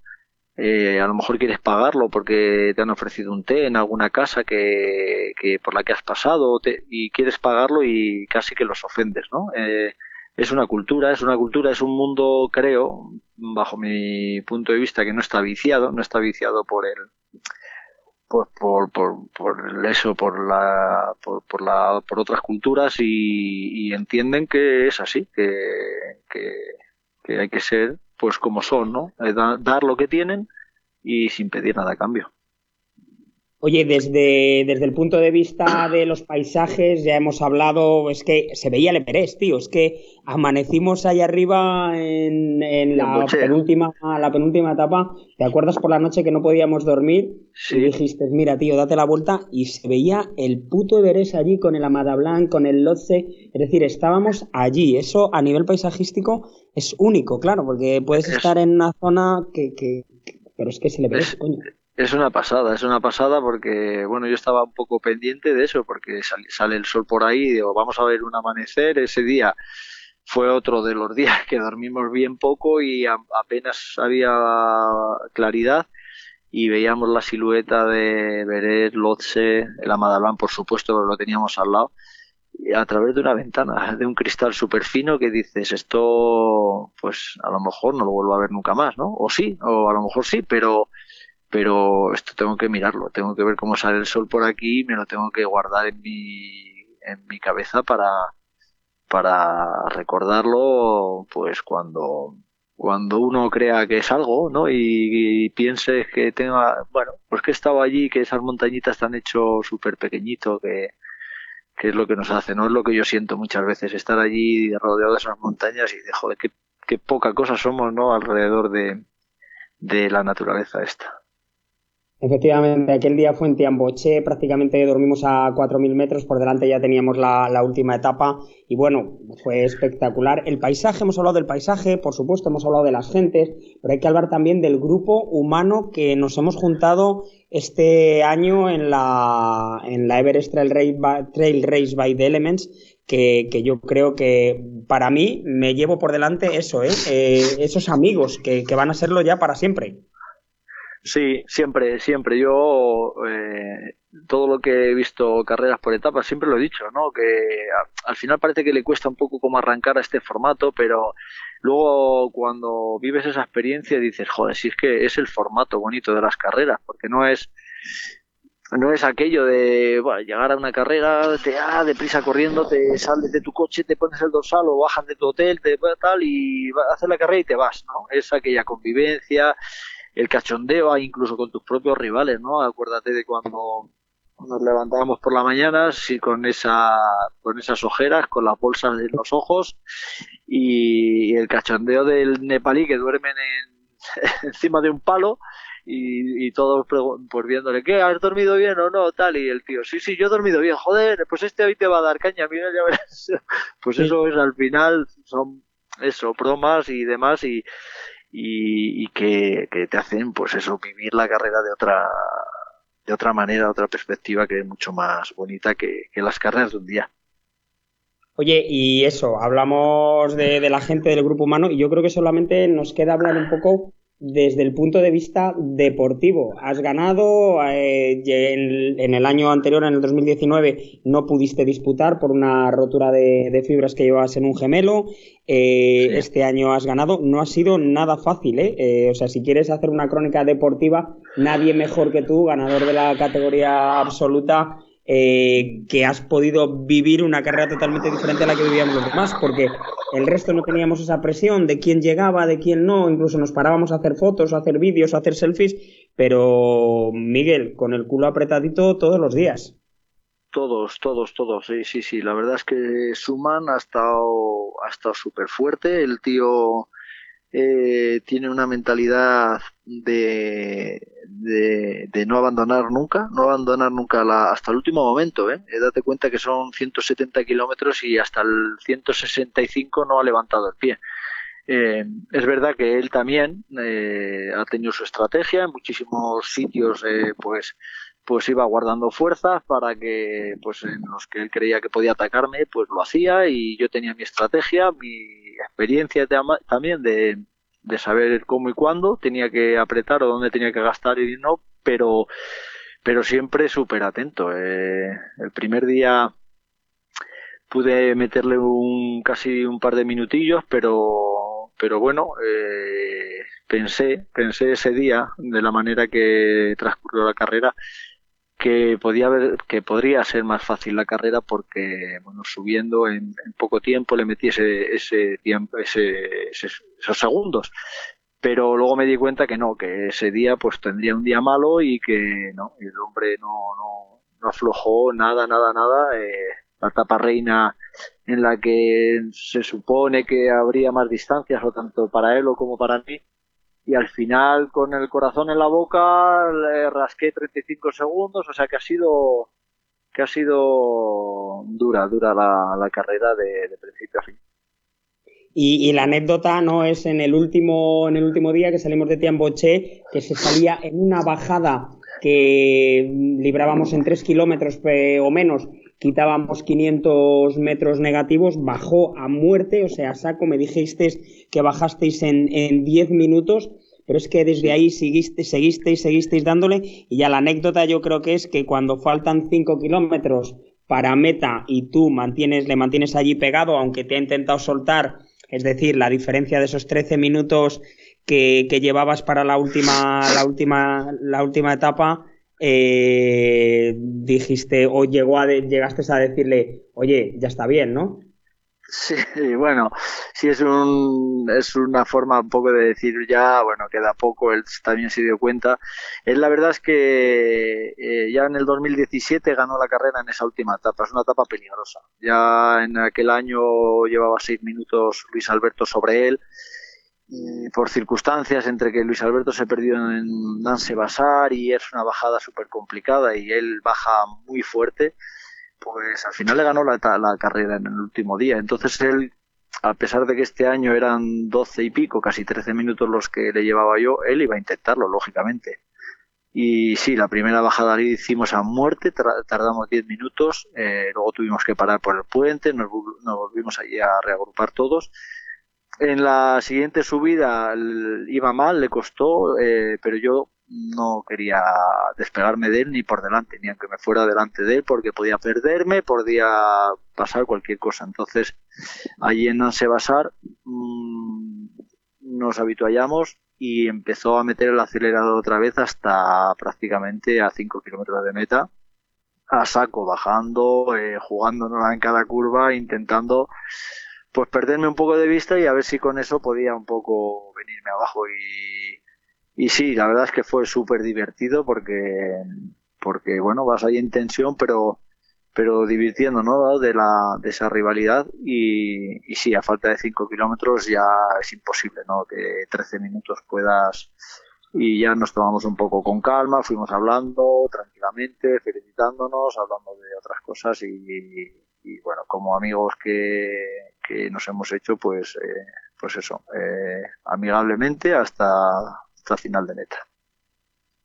eh, a lo mejor quieres pagarlo porque te han ofrecido un té en alguna casa que, que por la que has pasado y quieres pagarlo y casi que los ofendes, ¿no? Eh, es una cultura, es una cultura, es un mundo, creo, bajo mi punto de vista, que no está viciado, no está viciado por el, pues por, por, por eso, por la, por, por, la, por otras culturas y, y entienden que es así, que, que, que, hay que ser pues como son, ¿no? Dar lo que tienen y sin pedir nada a cambio. Oye, desde, desde el punto de vista de los paisajes, ya hemos hablado, es que se veía el Everest, tío, es que amanecimos ahí arriba en, en la, penúltima, la penúltima etapa, ¿te acuerdas por la noche que no podíamos dormir? Sí. Y dijiste, mira, tío, date la vuelta, y se veía el puto Everest allí con el Amada Blanc, con el Lhotse, es decir, estábamos allí, eso a nivel paisajístico es único, claro, porque puedes es... estar en una zona que, que, que, pero es que se le ve, coño. Es una pasada, es una pasada porque, bueno, yo estaba un poco pendiente de eso, porque sale, sale el sol por ahí, digo, vamos a ver un amanecer. Ese día fue otro de los días que dormimos bien poco y a, apenas había claridad y veíamos la silueta de Beret, Lotse, el Amadalán, por supuesto, lo teníamos al lado, a través de una ventana, de un cristal súper fino que dices, esto, pues a lo mejor no lo vuelvo a ver nunca más, ¿no? O sí, o a lo mejor sí, pero pero esto tengo que mirarlo, tengo que ver cómo sale el sol por aquí, me lo tengo que guardar en mi, en mi cabeza para, para recordarlo, pues cuando, cuando uno crea que es algo, ¿no? Y, y piense que tenga, bueno, pues que he estado allí, que esas montañitas están hecho súper pequeñito, que, que es lo que nos hace, ¿no? Es lo que yo siento muchas veces, estar allí rodeado de esas montañas y de, joder, qué, qué poca cosa somos, ¿no? Alrededor de, de la naturaleza esta. Efectivamente, aquel día fue en Tiamboche, prácticamente dormimos a 4.000 metros, por delante ya teníamos la, la, última etapa y bueno, fue espectacular. El paisaje, hemos hablado del paisaje, por supuesto, hemos hablado de las gentes, pero hay que hablar también del grupo humano que nos hemos juntado este año en la, en la Everest Trail Race, by, Trail Race by the Elements, que, que, yo creo que para mí me llevo por delante eso, ¿eh? Eh, esos amigos que, que van a serlo ya para siempre. Sí, siempre, siempre. Yo eh, todo lo que he visto carreras por etapas siempre lo he dicho, ¿no? Que al final parece que le cuesta un poco como arrancar a este formato, pero luego cuando vives esa experiencia dices, joder, si es que es el formato bonito de las carreras, porque no es no es aquello de llegar a una carrera, te ah, deprisa corriendo, te sales de tu coche, te pones el dorsal o bajas de tu hotel, te tal y haces la carrera y te vas, ¿no? Es aquella convivencia el cachondeo incluso con tus propios rivales, ¿no? Acuérdate de cuando nos levantábamos por la mañana sí, con esa con esas ojeras, con las bolsas en los ojos y el cachondeo del nepalí que duermen en, encima de un palo y, y todos pues viéndole ¿qué? ¿has dormido bien o no? tal y el tío sí, sí, yo he dormido bien joder, pues este hoy te va a dar caña mira ya verás pues eso es al final son eso, bromas y demás y y, que, te hacen, pues eso, vivir la carrera de otra de otra manera, otra perspectiva que es mucho más bonita que, las carreras de un día. Oye, y eso, hablamos de, la gente del grupo humano y yo creo que solamente nos queda hablar un poco desde el punto de vista deportivo. Has ganado, eh, en, el año anterior, en el 2019, no pudiste disputar por una rotura de, fibras que llevabas en un gemelo. Eh, este año has ganado. No ha sido nada fácil, ¿eh? ¿eh? O sea, si quieres hacer una crónica deportiva, nadie mejor que tú, ganador de la categoría absoluta, eh, que has podido vivir una carrera totalmente diferente a la que vivíamos los demás, porque el resto no teníamos esa presión de quién llegaba, de quién no, incluso nos parábamos a hacer fotos, a hacer vídeos, a hacer selfies, pero Miguel, con el culo apretadito todos los días. Todos, todos, todos, sí, sí, sí, la verdad es que Suman ha estado, ha estado súper fuerte, el tío eh, tiene una mentalidad de, de, no abandonar nunca, no abandonar nunca la, hasta el último momento. ¿eh? eh date cuenta que son 170 kilómetros y hasta el 165 no ha levantado el pie. Eh, es verdad que él también eh, ha tenido su estrategia en muchísimos sitios, eh, pues pues iba guardando fuerzas para que pues en los que él creía que podía atacarme pues lo hacía y yo tenía mi estrategia mi experiencia también de, saber cómo y cuándo tenía que apretar o dónde tenía que gastar y no pero pero siempre súper atento. Eh, el primer día pude meterle un casi un par de minutillos pero pero bueno eh, pensé pensé ese día de la manera que transcurrió la carrera que podía haber, que podría ser más fácil la carrera porque bueno subiendo en, poco tiempo le metí ese, ese tiempo ese, esos segundos. Pero luego me di cuenta que no que ese día pues tendría un día malo y que no el hombre no no, no aflojó nada nada nada. Eh, la etapa reina en la que se supone que habría más distancias o tanto para él o como para mí y al final con el corazón en la boca le rasqué 35 segundos, o sea que ha sido que ha sido dura, dura la, carrera de, principio a fin. Y, la anécdota no es en el último en el último día que salimos de Tiamboche, que se salía en una bajada que librábamos en 3 kilómetros o menos, quitábamos 500 metros negativos, bajó a muerte, o sea, saco, me dijisteis que bajasteis en, en 10 minutos, pero es que desde ahí seguisteis, seguisteis, seguisteis dándole, y ya la anécdota yo creo que es que cuando faltan 5 kilómetros para meta y tú mantienes, le mantienes allí pegado, aunque te ha intentado soltar, es decir, la diferencia de esos 13 minutos que, que llevabas para la última, la última, la última etapa, eh, dijiste o llegó a llegaste a decirle, oye, ya está bien, ¿no? Sí, bueno, sí es un es una forma un poco de decir ya, bueno, queda poco, él también se dio cuenta. Él la verdad es que eh, ya en el 2017 ganó la carrera en esa última etapa, es una etapa peligrosa. Ya en aquel año llevaba seis minutos Luis Alberto sobre él por circunstancias entre que Luis Alberto se perdió en Nanse Basar y es una bajada súper complicada y él baja muy fuerte, pues al final le ganó la, la, carrera en el último día. Entonces él, a pesar de que este año eran 12 y pico, casi 13 minutos los que le llevaba yo, él iba a intentarlo, lógicamente. Y sí, la primera bajada la hicimos a muerte, tardamos 10 minutos, eh, luego tuvimos que parar por el puente, nos, nos volvimos allí a reagrupar todos en la siguiente subida iba mal, le costó, eh, pero yo no quería despegarme de él ni por delante, ni aunque me fuera delante de él, porque podía perderme, podía pasar cualquier cosa. Entonces, allí en Ansebasar mmm, nos habituallamos y empezó a meter el acelerador otra vez hasta prácticamente a 5 kilómetros de meta, a saco, bajando, eh, jugándonos en cada curva, intentando pues perderme un poco de vista y a ver si con eso podía un poco venirme abajo y, y sí, la verdad es que fue súper divertido porque, porque bueno, vas ahí en tensión, pero, pero divirtiendo, ¿no? De, la, de esa rivalidad y, y sí, a falta de 5 kilómetros ya es imposible, ¿no? Que 13 minutos puedas y ya nos tomamos un poco con calma, fuimos hablando tranquilamente, felicitándonos, hablando de otras cosas y, y bueno, como amigos que, que nos hemos hecho, pues eh, pues eso, eh, amigablemente hasta, hasta final de meta.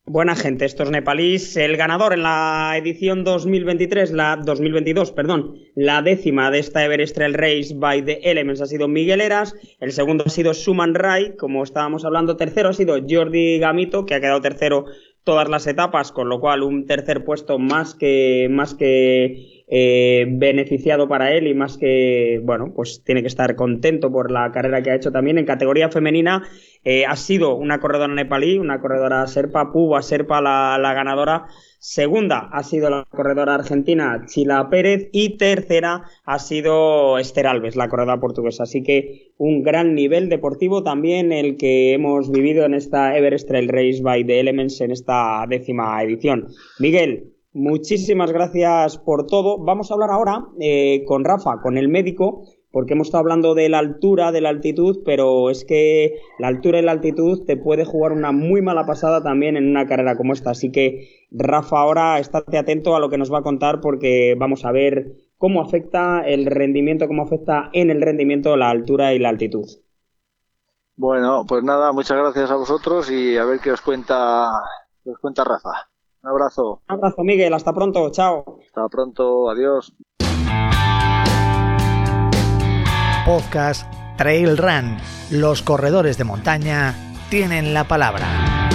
Buena gente, estos nepalíes. El ganador en la edición 2023, la 2022, perdón, la décima de esta Everest Trail Race by the Elements ha sido Miguel Eras. El segundo ha sido Suman Rai, como estábamos hablando. Tercero ha sido Jordi Gamito, que ha quedado tercero todas las etapas, con lo cual un tercer puesto más que, más que eh, beneficiado para él y más que, bueno, pues tiene que estar contento por la carrera que ha hecho también. En categoría femenina eh, ha sido una corredora nepalí, una corredora serpa, Puba Serpa la, la ganadora. Segunda ha sido la corredora argentina Chila Pérez y tercera ha sido Esther Alves, la corredora portuguesa. Así que un gran nivel deportivo también el que hemos vivido en esta Everest Trail Race by the Elements en esta décima edición. Miguel, muchísimas gracias por todo. Vamos a hablar ahora eh, con Rafa, con el médico, porque hemos estado hablando de la altura, de la altitud, pero es que la altura y la altitud te puede jugar una muy mala pasada también en una carrera como esta. Así que, Rafa, ahora estate atento a lo que nos va a contar porque vamos a ver cómo afecta el rendimiento, cómo afecta en el rendimiento la altura y la altitud. Bueno, pues nada, muchas gracias a vosotros y a ver qué os cuenta, qué os cuenta Rafa. Un abrazo. Un abrazo, Miguel. Hasta pronto. Chao. Hasta pronto. Adiós. Podcast Trail Run. Los corredores de montaña tienen la palabra.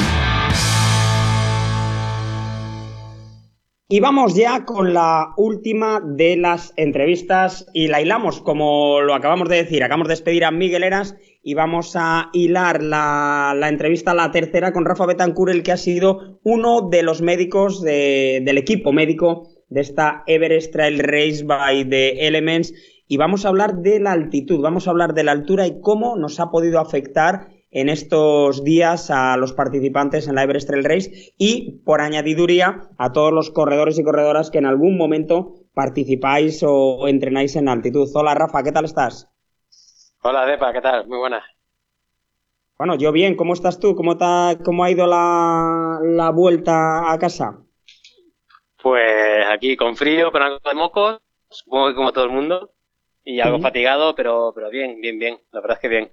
Y vamos ya con la última de las entrevistas y la hilamos, como lo acabamos de decir. Acabamos de despedir a Miguel Eras y vamos a hilar la, la entrevista, la tercera, con Rafa Betancur, el que ha sido uno de los médicos de- del equipo médico de esta Everest Trail Race by the Elements. Y vamos a hablar de la altitud, vamos a hablar de la altura y cómo nos ha podido afectar en estos días a los participantes en la Everest Trail Race y, por añadiduría, a todos los corredores y corredoras que en algún momento participáis o entrenáis en altitud. Hola Rafa, ¿qué tal estás? Hola, Depa, ¿qué tal? Muy buena. Bueno, yo bien, ¿cómo estás tú? ¿Cómo, te ha, cómo ha ido la, la vuelta a casa? Pues aquí con frío, con algo de mocos, supongo que como todo el mundo, y algo fatigado, pero, pero bien, bien, bien. La verdad es que bien.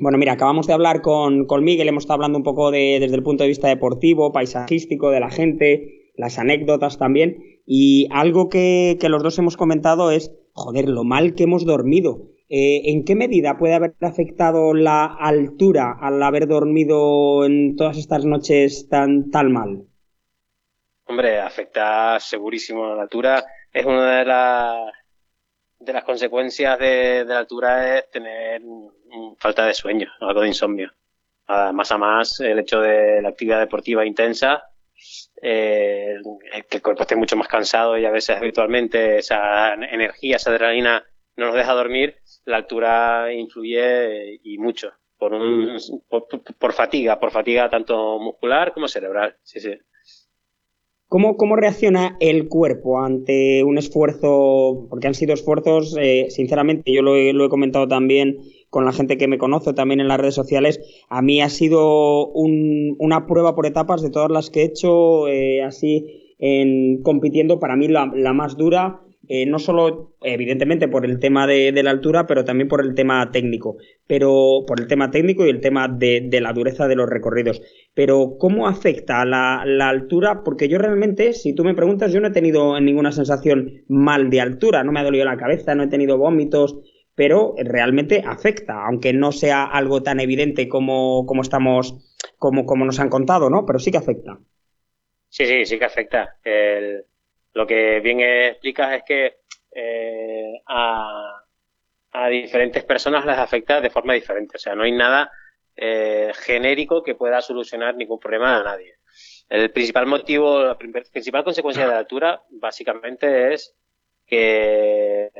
Bueno, mira, acabamos de hablar con, con Miguel, hemos estado hablando un poco de, desde el punto de vista deportivo, paisajístico, de la gente, las anécdotas también, y algo que, que los dos hemos comentado es, joder, lo mal que hemos dormido. Eh, ¿En qué medida puede haber afectado la altura al haber dormido en todas estas noches tan, mal? Hombre, afecta segurísimo la altura. Es una de las, de las consecuencias de, de la altura es tener falta de sueño, algo de insomnio. Más a más, el hecho de la actividad deportiva intensa, eh, que el cuerpo esté mucho más cansado y a veces habitualmente esa energía, esa adrenalina no nos deja dormir, la altura influye eh, y mucho. Por, un, por, por fatiga, por fatiga tanto muscular como cerebral. Sí, sí. ¿Cómo, ¿Cómo reacciona el cuerpo ante un esfuerzo? Porque han sido esfuerzos, eh, sinceramente, yo lo he, lo he comentado también con la gente que me conoce, también en las redes sociales. A mí ha sido un- una prueba por etapas de todas las que he hecho eh, así en compitiendo, para mí la, más dura. eh, no solo, evidentemente, por el tema de, la altura, pero también por el tema técnico. Pero por el tema técnico y el tema de, de la dureza de los recorridos. Pero, ¿cómo afecta la, la altura? Porque yo realmente, si tú me preguntas, yo no he tenido ninguna sensación mal de altura. No me ha dolido la cabeza, no he tenido vómitos, pero realmente afecta, aunque no sea algo tan evidente como, como estamos, como, como nos han contado, ¿no? Pero sí que afecta. Sí, sí, sí que afecta. Lo que bien explicas es que eh, a, a diferentes personas les afecta de forma diferente. O sea, no hay nada eh, genérico que pueda solucionar ningún problema a nadie. El principal motivo, la principal consecuencia de la altura, básicamente, es que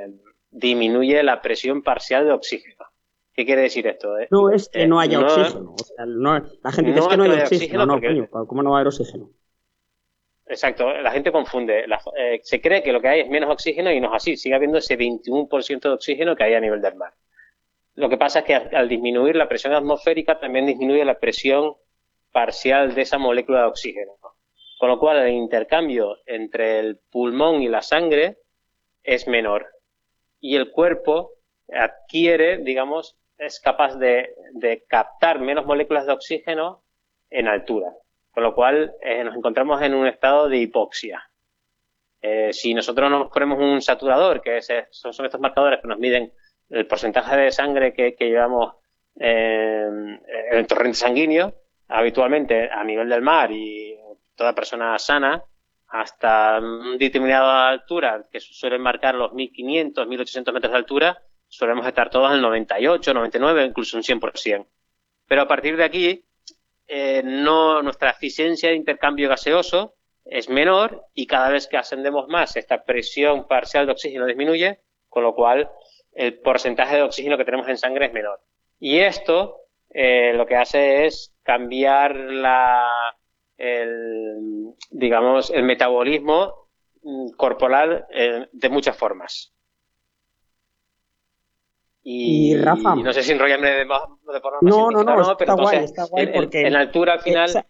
disminuye la presión parcial de oxígeno. ¿Qué quiere decir esto? eh? No es que Eh, no haya no- oxígeno. O sea, no- la gente dice no es que no hay haya oxígeno. oxígeno No, porque- coño, ¿cómo no va a haber oxígeno? Exacto, la gente confunde. La- eh, se cree que lo que hay es menos oxígeno y no es así. Sigue habiendo ese 21% de oxígeno que hay a nivel del mar. Lo que pasa es que al, al disminuir la presión atmosférica también disminuye la presión parcial de esa molécula de oxígeno. Con lo cual el intercambio entre el pulmón y la sangre es menor. Y el cuerpo adquiere, digamos, es capaz de, de captar menos moléculas de oxígeno en altura. Con lo cual eh, nos encontramos en un estado de hipoxia. Eh, si nosotros nos ponemos un saturador, que es, son, son estos marcadores que nos miden el porcentaje de sangre que, que llevamos en el torrente sanguíneo, habitualmente a nivel del mar y toda persona sana, hasta determinada altura, que suelen marcar los 1500, 1800 metros de altura, solemos estar todos el 98, 99, incluso un 100%. Pero a partir de aquí, eh, no, nuestra eficiencia de intercambio gaseoso es menor y cada vez que ascendemos más, esta presión parcial de oxígeno disminuye, con lo cual el porcentaje de oxígeno que tenemos en sangre es menor. Y esto eh, lo que hace es cambiar la, el, digamos, el metabolismo mm, corporal eh, de muchas formas. Y, Y, Rafa. y no sé si enrollarme de, más- de forma más No, no, no, o pero está guay, entonces, está guay en- en- porque- en altura al final. Esa-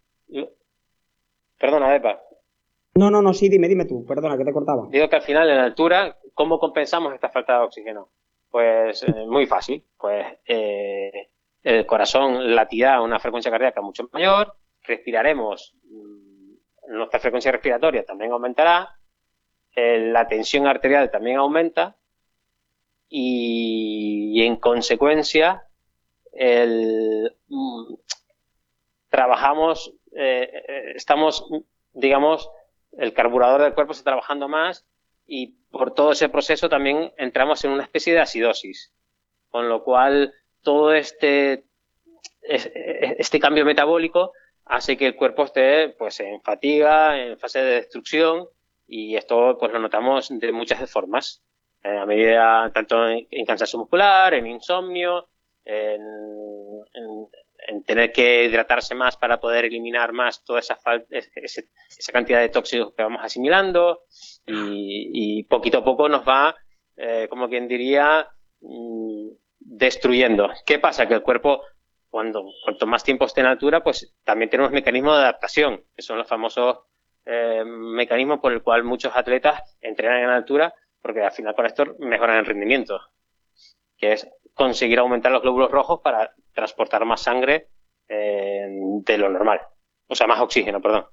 Perdona, Epa. No, no, no, sí, dime, dime tú, perdona, que te cortaba. Digo que al final, en altura, ¿cómo compensamos esta falta de oxígeno? Pues eh, muy fácil. Pues eh, el corazón latirá a una frecuencia cardíaca mucho mayor, respiraremos, mm, nuestra frecuencia respiratoria también aumentará, eh, la tensión arterial también aumenta y, en consecuencia mm, trabajamos, eh, eh, estamos, digamos, el carburador del cuerpo está trabajando más y por todo ese proceso también entramos en una especie de acidosis. Con lo cual, todo este, es- este cambio metabólico hace que el cuerpo esté pues en fatiga, en fase de destrucción y esto pues lo notamos de muchas formas. Eh, a medida, tanto en, en cansancio muscular, en insomnio, en, en- en tener que hidratarse más para poder eliminar más toda esa, esa cantidad de tóxicos que vamos asimilando y, y poquito a poco nos va, eh, como quien diría, mm, destruyendo. ¿Qué pasa? Que el cuerpo, cuanto más tiempo esté en altura, pues también tenemos mecanismos de adaptación, que son los famosos eh, mecanismos por el cual muchos atletas entrenan en altura, porque al final con esto mejoran el rendimiento, que es conseguir aumentar los glóbulos rojos para transportar más sangre eh, de lo normal, o sea, más oxígeno, perdón.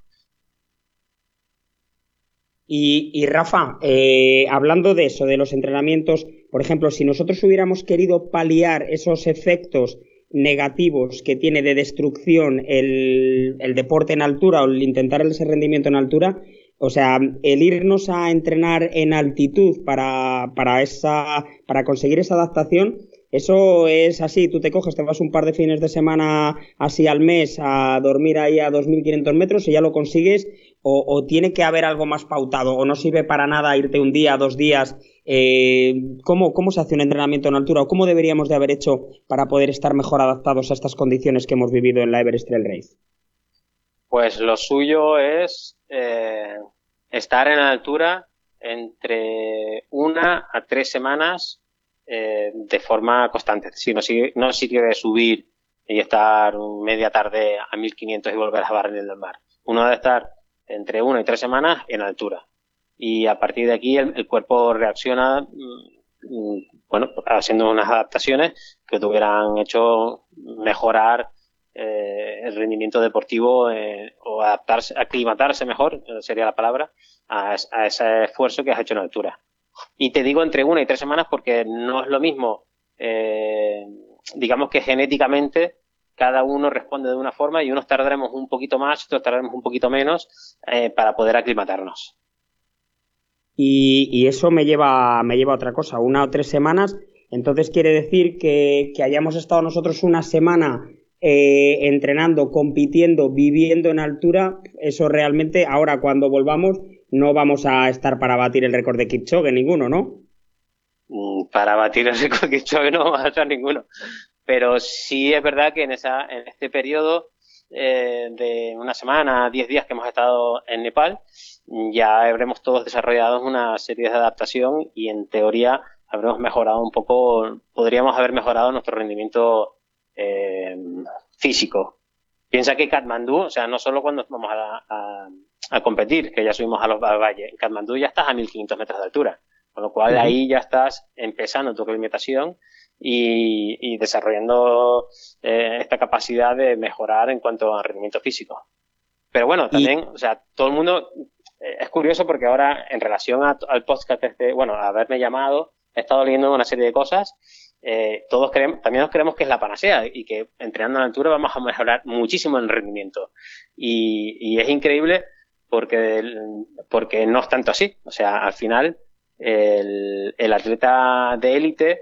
Y, y Rafa, eh, hablando de eso, de los entrenamientos, por ejemplo, si nosotros hubiéramos querido paliar esos efectos negativos que tiene de destrucción el, el deporte en altura o el intentar ese rendimiento en altura, o sea, el irnos a entrenar en altitud para, para, esa, para conseguir esa adaptación, eso es así, tú te coges, te vas un par de fines de semana así al mes a dormir ahí a 2.500 metros y ya lo consigues, o, o tiene que haber algo más pautado, o no sirve para nada irte un día, dos días. Eh, ¿cómo, ¿Cómo se hace un entrenamiento en altura o cómo deberíamos de haber hecho para poder estar mejor adaptados a estas condiciones que hemos vivido en la Everest Trail Race? Pues lo suyo es eh, estar en altura entre una a tres semanas eh, de forma constante. Decir, no, si- no sirve subir y estar media tarde a 1500 y volver a bajar en el mar. Uno debe estar entre una y tres semanas en altura. Y a partir de aquí el, cuerpo reacciona, mm, mm, bueno, haciendo unas adaptaciones que tuvieran hecho mejorar eh, el rendimiento deportivo eh, o adaptarse, aclimatarse mejor, eh, sería la palabra, a, es- a ese esfuerzo que has hecho en altura. Y te digo entre una y tres semanas porque no es lo mismo, digamos que genéticamente cada uno responde de una forma y unos tardaremos un poquito más, otros tardaremos un poquito menos para poder aclimatarnos. Y, eso me lleva, me lleva a otra cosa, una o tres semanas. Entonces quiere decir que, hayamos estado nosotros una semana eh, entrenando, compitiendo, viviendo en altura. Eso realmente, ahora cuando volvamos, no vamos a estar para batir el récord de Kipchoge, ninguno, ¿no? Mm, Para batir el récord que yo no vamos a hacer ninguno. Pero sí es verdad que en, esa, en este periodo eh, de una semana, diez días que hemos estado en Nepal, ya habremos todos desarrollado una serie de adaptación y en teoría habremos mejorado un poco, podríamos haber mejorado nuestro rendimiento eh, físico. Piensa que Katmandú, o sea, no solo cuando vamos a, a- a competir, que ya subimos a los al valle, en Katmandú ya estás a 1500 metros de altura. Con lo cual Ujú. ahí ya estás empezando tu alimentación y, y desarrollando eh, esta capacidad de mejorar en cuanto a rendimiento físico. Pero bueno, también, o sea, todo el mundo, es curioso porque ahora en relación a- al podcast, este, bueno, haberme llamado, he estado leyendo una serie de cosas, eh, todos creemos, también nos creemos que es la panacea y que entrenando a la altura vamos a mejorar muchísimo el rendimiento. Y, y es increíble porque, porque no es tanto así. O sea, al final, el, el atleta de élite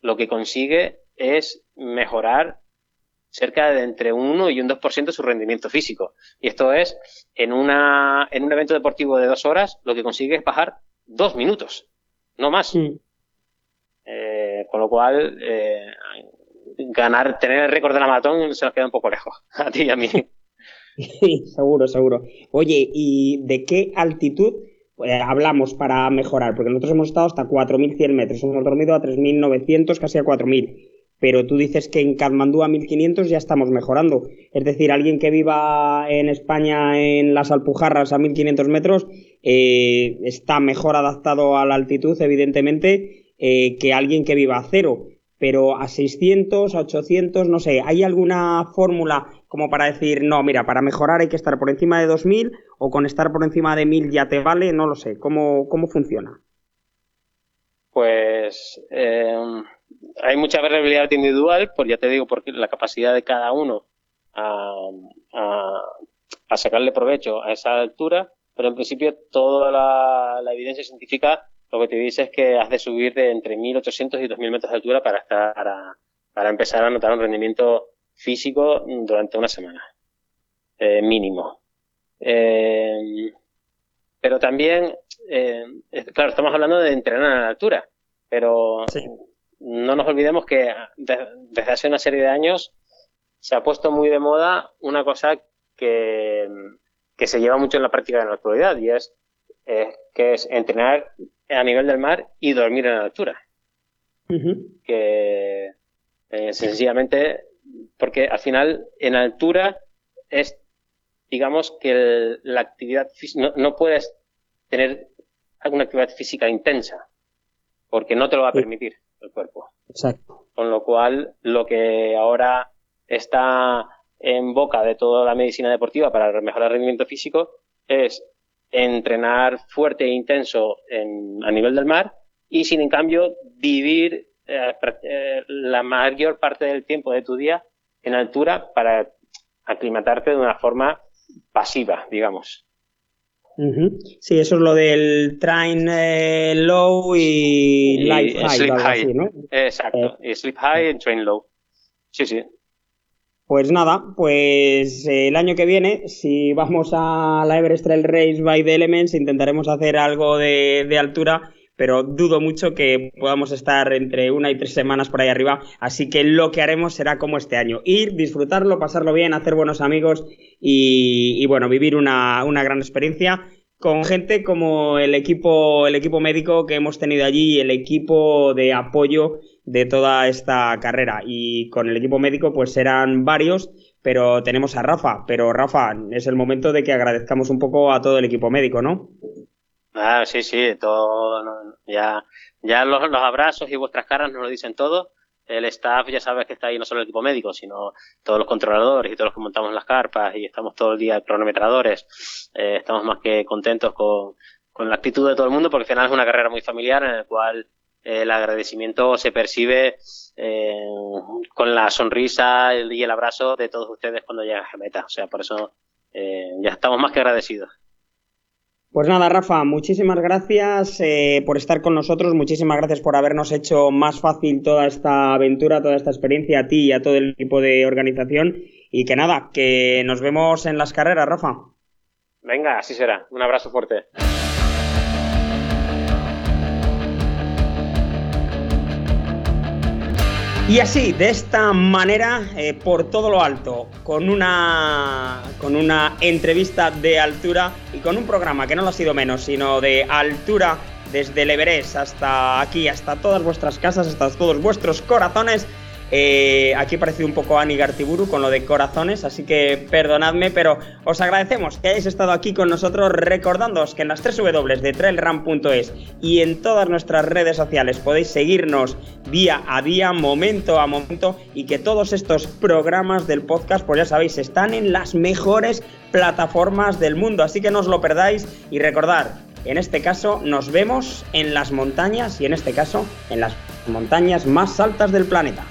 lo que consigue es mejorar cerca de entre un 1 y un 2% su rendimiento físico. Y esto es, en, una, en un evento deportivo de dos horas, lo que consigue es bajar dos minutos, no más. Eh, con lo cual, eh, ganar, tener el récord de la maratón se nos queda un poco lejos, a ti y a mí. Sí, seguro, seguro. Oye, ¿y de qué altitud eh, hablamos para mejorar? Porque nosotros hemos estado hasta 4.100 metros, hemos dormido a 3.900, casi a 4.000. Pero tú dices que en Katmandú a 1.500 ya estamos mejorando. Es decir, alguien que viva en España en las Alpujarras a 1.500 metros eh, está mejor adaptado a la altitud, evidentemente, eh, que alguien que viva a cero. Pero a 600, a 800, no sé, ¿hay alguna fórmula como para decir, no, mira, para mejorar hay que estar por encima de 2000 o con estar por encima de 1000 ya te vale? No lo sé. ¿Cómo, cómo funciona? Pues eh, hay mucha variabilidad individual, pues ya te digo, porque la capacidad de cada uno a, a- a sacarle provecho a esa altura, pero en principio toda la, la evidencia científica lo que te dice es que has de subir de entre 1800 y 2000 metros de altura para estar para empezar a notar un rendimiento físico durante una semana eh, mínimo. Eh, pero también, eh, claro, estamos hablando de entrenar a la altura, pero no nos olvidemos que de- desde hace una serie de años se ha puesto muy de moda una cosa que, que se lleva mucho en la práctica en la actualidad y es eh, que es entrenar a nivel del mar y dormir en la altura. Que eh, sencillamente, porque al final en altura es, digamos que el- la actividad no, no puedes tener alguna actividad física intensa porque no te lo va a permitir el cuerpo. Exacto. Con lo cual, lo que ahora está en boca de toda la medicina deportiva para mejorar el rendimiento físico es entrenar fuerte e intenso en- a nivel del mar y sin en cambio vivir eh, eh, la mayor parte del tiempo de tu día en altura para aclimatarte de una forma pasiva, digamos. Sí, eso es lo del train eh, low y, Y life high, sleep high. así, ¿no? Exacto. Y sleep high and train low. Sí, sí. Pues nada, pues eh, el año que viene, si vamos a la Everest Trail Race by the Elements, intentaremos hacer algo de, de altura, pero dudo mucho que podamos estar entre una y tres semanas por ahí arriba, así que lo que haremos será como este año, ir, disfrutarlo, pasarlo bien, hacer buenos amigos y, y, bueno, vivir una, una gran experiencia con gente como el equipo, el equipo médico que hemos tenido allí, el equipo de apoyo de toda esta carrera. Y con el equipo médico, pues serán varios, pero tenemos a Rafa. Pero Rafa, es el momento de que agradezcamos un poco a todo el equipo médico, ¿no? Ah, sí, sí, todo, ya, ya los, los abrazos y vuestras caras nos lo dicen todo. El staff ya sabes que está ahí no solo el equipo médico, sino todos los controladores y todos los que montamos las carpas y estamos todo el día cronometradores. Eh, estamos más que contentos con, con la actitud de todo el mundo porque al final es una carrera muy familiar en la cual eh, el agradecimiento se percibe eh, con la sonrisa y el abrazo de todos ustedes cuando llegan a meta. O sea, por eso eh, ya estamos más que agradecidos. Pues nada, Rafa, muchísimas gracias eh, por estar con nosotros, muchísimas gracias por habernos hecho más fácil toda esta aventura, toda esta experiencia a ti y a todo el equipo de organización. Y que nada, que nos vemos en las carreras, Rafa. Venga, así será. Un abrazo fuerte. Y así, de esta manera, eh, por todo lo alto, con una, con una entrevista de altura y con un programa que no lo ha sido menos, sino de altura desde el hasta aquí, hasta todas vuestras casas, hasta todos vuestros corazones, Eh, aquí he parecido un poco Ani Gartiburu con lo de corazones, así que perdonadme, pero os agradecemos que hayáis estado aquí con nosotros, recordándoos que en las 3 W de trailrun.es y en todas nuestras redes sociales podéis seguirnos día a día, momento a momento, y que todos estos programas del podcast, pues ya sabéis, están en las mejores plataformas del mundo, así que no os lo perdáis y recordar, en este caso nos vemos en las montañas y en este caso en las montañas más altas del planeta.